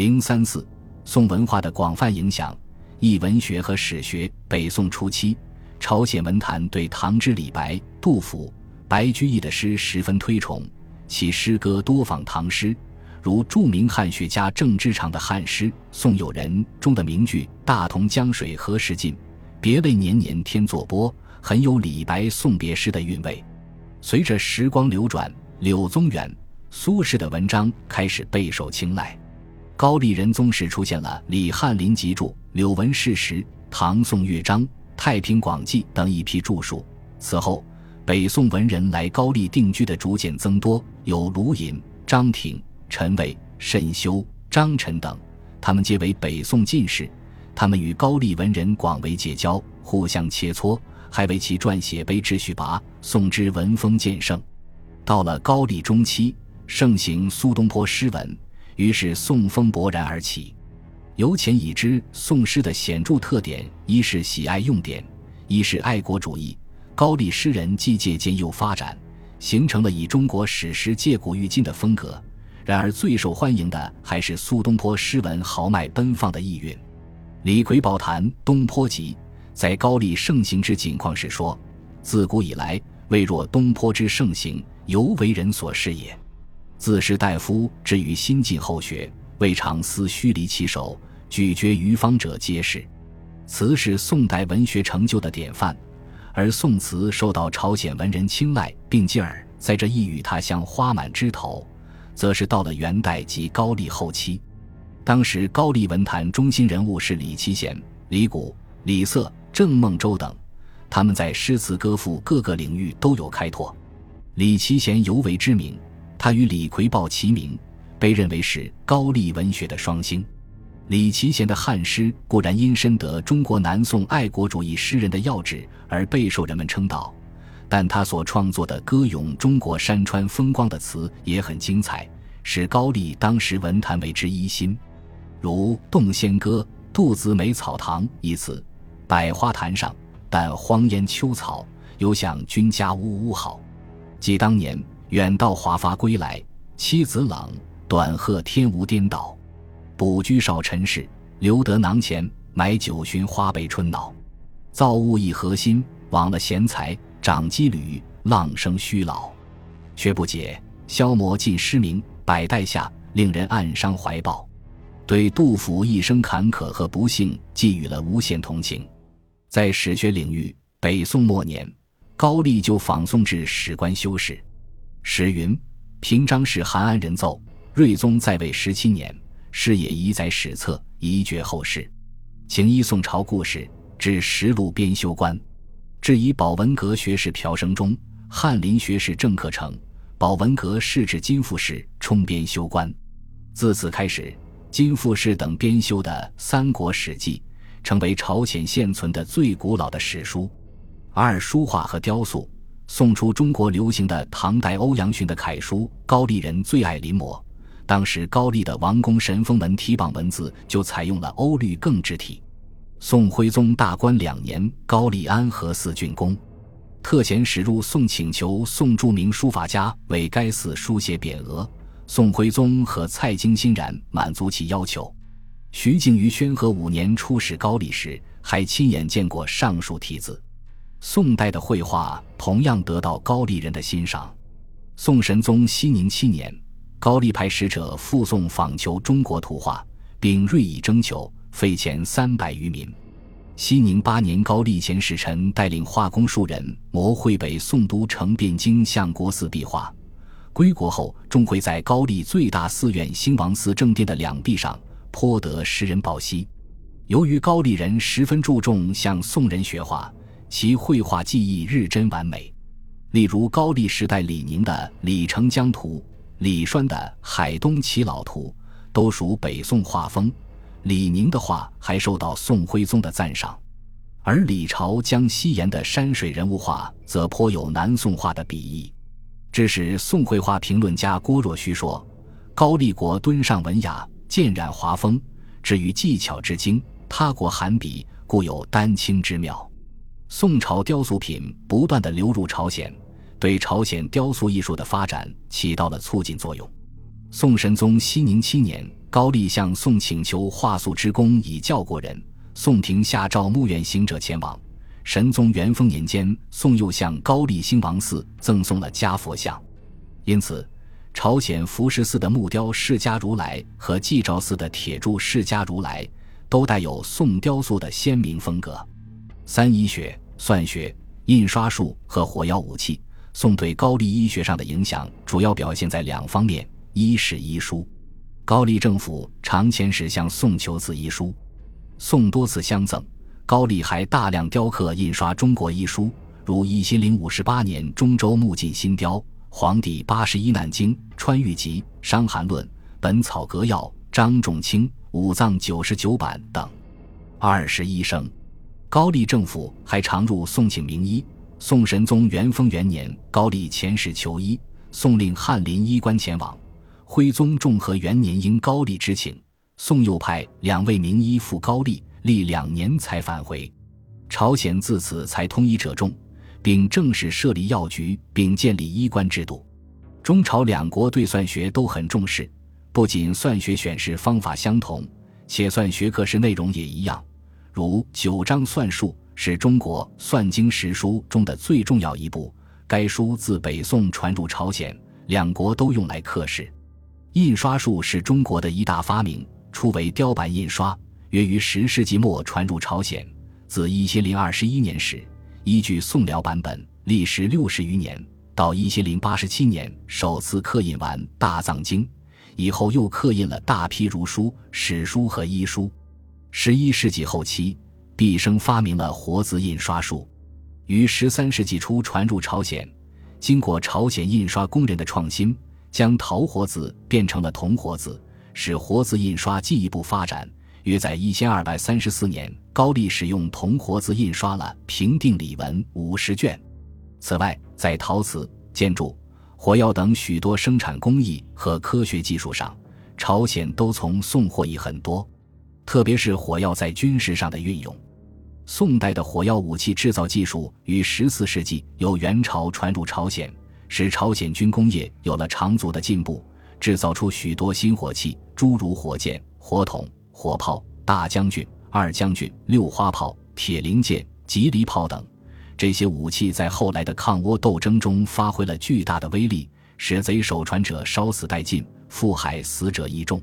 零三四，宋文化的广泛影响，译文学和史学。北宋初期，朝鲜文坛对唐之李白、杜甫、白居易的诗十分推崇，其诗歌多仿唐诗，如著名汉学家郑之长的汉诗《宋友人》中的名句“大同江水何时尽，别泪年年天作波”，很有李白送别诗的韵味。随着时光流转，柳宗元。苏轼的文章开始备受青睐，高丽人宗时出现了李翰林集注、柳文事实、唐宋乐章、太平广记等一批著述。此后，北宋文人来高丽定居的逐渐增多，有卢隐、张挺、陈伟、沈修、张晨等，他们皆为北宋进士。他们与高丽文人广为结交，互相切磋，还为其撰写碑志序跋。宋之文风渐盛，到了高丽中期。盛行苏东坡诗文，于是宋风勃然而起。由前已知，宋诗的显著特点，一是喜爱用典，一是爱国主义。高丽诗人既借鉴又发展，形成了以中国史诗借古喻今的风格。然而最受欢迎的还是苏东坡诗文豪迈奔放的意蕴。李逵宝谈《东坡集》在高丽盛行之景况时说：“自古以来，未若东坡之盛行，犹为人所适也。”自士大夫至于新晋后学，未尝思虚离其手，咀嚼余方者皆是。词是宋代文学成就的典范，而宋词受到朝鲜文人青睐，并继而在这异域他乡花满枝头，则是到了元代及高丽后期。当时高丽文坛中心人物是李奇贤、李谷、李瑟、郑孟周等，他们在诗词歌赋各个领域都有开拓。李奇贤尤为知名。他与李逵报齐名，被认为是高丽文学的双星。李奇贤的汉诗固然因深得中国南宋爱国主义诗人的要旨而备受人们称道，但他所创作的歌咏中国山川风光的词也很精彩，使高丽当时文坛为之一新。如《洞仙歌》“杜子美草堂”一词：“百花坛上，但荒烟秋草，犹像君家屋屋好。”即当年。远道华发归来，妻子冷，短鹤天无颠倒。卜居少陈氏，留得囊钱，买酒寻花被春恼。造物一核心，亡了贤才，长羁旅，浪生虚老。却不解，消磨尽诗名，百代下，令人暗伤怀抱。对杜甫一生坎坷和不幸寄予了无限同情。在史学领域，北宋末年，高丽就仿宋制史官修史。史云：平章事韩安人奏，睿宗在位十七年，事也移载史册，遗绝后世。请依宋朝故事，至实录编修官。至以保文阁学士朴生忠、翰林学士郑克成、保文阁仕至金复士充编修官。自此开始，金复士等编修的《三国史记》，成为朝鲜现存的最古老的史书。二、书画和雕塑。宋初中国流行的唐代欧阳询的楷书，高丽人最爱临摹。当时高丽的王宫神风门题榜文字就采用了欧律更之体。宋徽宗大观两年，高丽安和寺竣工，特遣使入宋请求宋著名书法家为该寺书写匾额。宋徽宗和蔡京欣然满足其要求。徐敬于宣和五年出使高丽时，还亲眼见过上述题字。宋代的绘画同样得到高丽人的欣赏。宋神宗熙宁七年，高丽派使者赴宋访求中国图画，并锐意征求，费钱三百余民。熙宁八年，高丽前使臣带领画工数人摹绘北宋都城汴京相国寺壁画，归国后终会在高丽最大寺院兴王寺正殿的两壁上颇得诗人报喜。由于高丽人十分注重向宋人学画。其绘画技艺日臻完美，例如高丽时代李宁的《李成江图》，李栓的《海东奇老图》，都属北宋画风。李宁的画还受到宋徽宗的赞赏，而李朝江西岩的山水人物画则颇有南宋画的笔意。致使宋绘画评论家郭若虚说：“高丽国敦尚文雅，渐染华风，至于技巧之精，他国罕比，故有丹青之妙。”宋朝雕塑品不断的流入朝鲜，对朝鲜雕塑艺术的发展起到了促进作用。宋神宗熙宁七年，高丽向宋请求画素之功以教国人，宋廷下诏墓远行者前往。神宗元丰年间，宋又向高丽兴王寺赠送了家佛像，因此，朝鲜福石寺的木雕释迦如来和济昭寺的铁铸释迦如来都带有宋雕塑的鲜明风格。三医学、算学、印刷术和火药武器，宋对高丽医学上的影响主要表现在两方面：一是医书，高丽政府常遣使向宋求赐医书，宋多次相赠。高丽还大量雕刻、印刷中国医书，如一千零五十八年中州木进新雕、皇帝八十一难经、川渝集、伤寒论、本草纲要、张仲卿、五脏九十九版等。二是医生，高丽政府还常入宋请名医。宋神宗元丰元年，高丽遣使求医，宋令翰林医官前往。徽宗重和元年，因高丽之请，宋又派两位名医赴高丽。历两年才返回，朝鲜自此才通医者众，并正式设立药局，并建立医官制度。中朝两国对算学都很重视，不仅算学选试方法相同，且算学课时内容也一样。如九章算术是中国算经十书中的最重要一部，该书自北宋传入朝鲜，两国都用来刻试。印刷术是中国的一大发明，初为雕版印刷。约于十世纪末传入朝鲜，自一千零二十一年始，依据宋辽版本，历时六十余年，到一千零八十七年首次刻印完《大藏经》，以后又刻印了大批儒书、史书和医书。十一世纪后期，毕生发明了活字印刷术，于十三世纪初传入朝鲜。经过朝鲜印刷工人的创新，将陶活字变成了铜活字，使活字印刷进一步发展。约在一千二百三十四年，高丽使用铜活字印刷了《平定礼文》五十卷。此外，在陶瓷、建筑、火药等许多生产工艺和科学技术上，朝鲜都从宋获益很多。特别是火药在军事上的运用，宋代的火药武器制造技术于十四世纪由元朝传入朝鲜，使朝鲜军工业有了长足的进步，制造出许多新火器，诸如火箭、火筒。火炮、大将军、二将军、六花炮、铁灵箭、吉利炮等，这些武器在后来的抗倭斗争中发挥了巨大的威力，使贼首传者烧死殆尽，覆海死者亦众。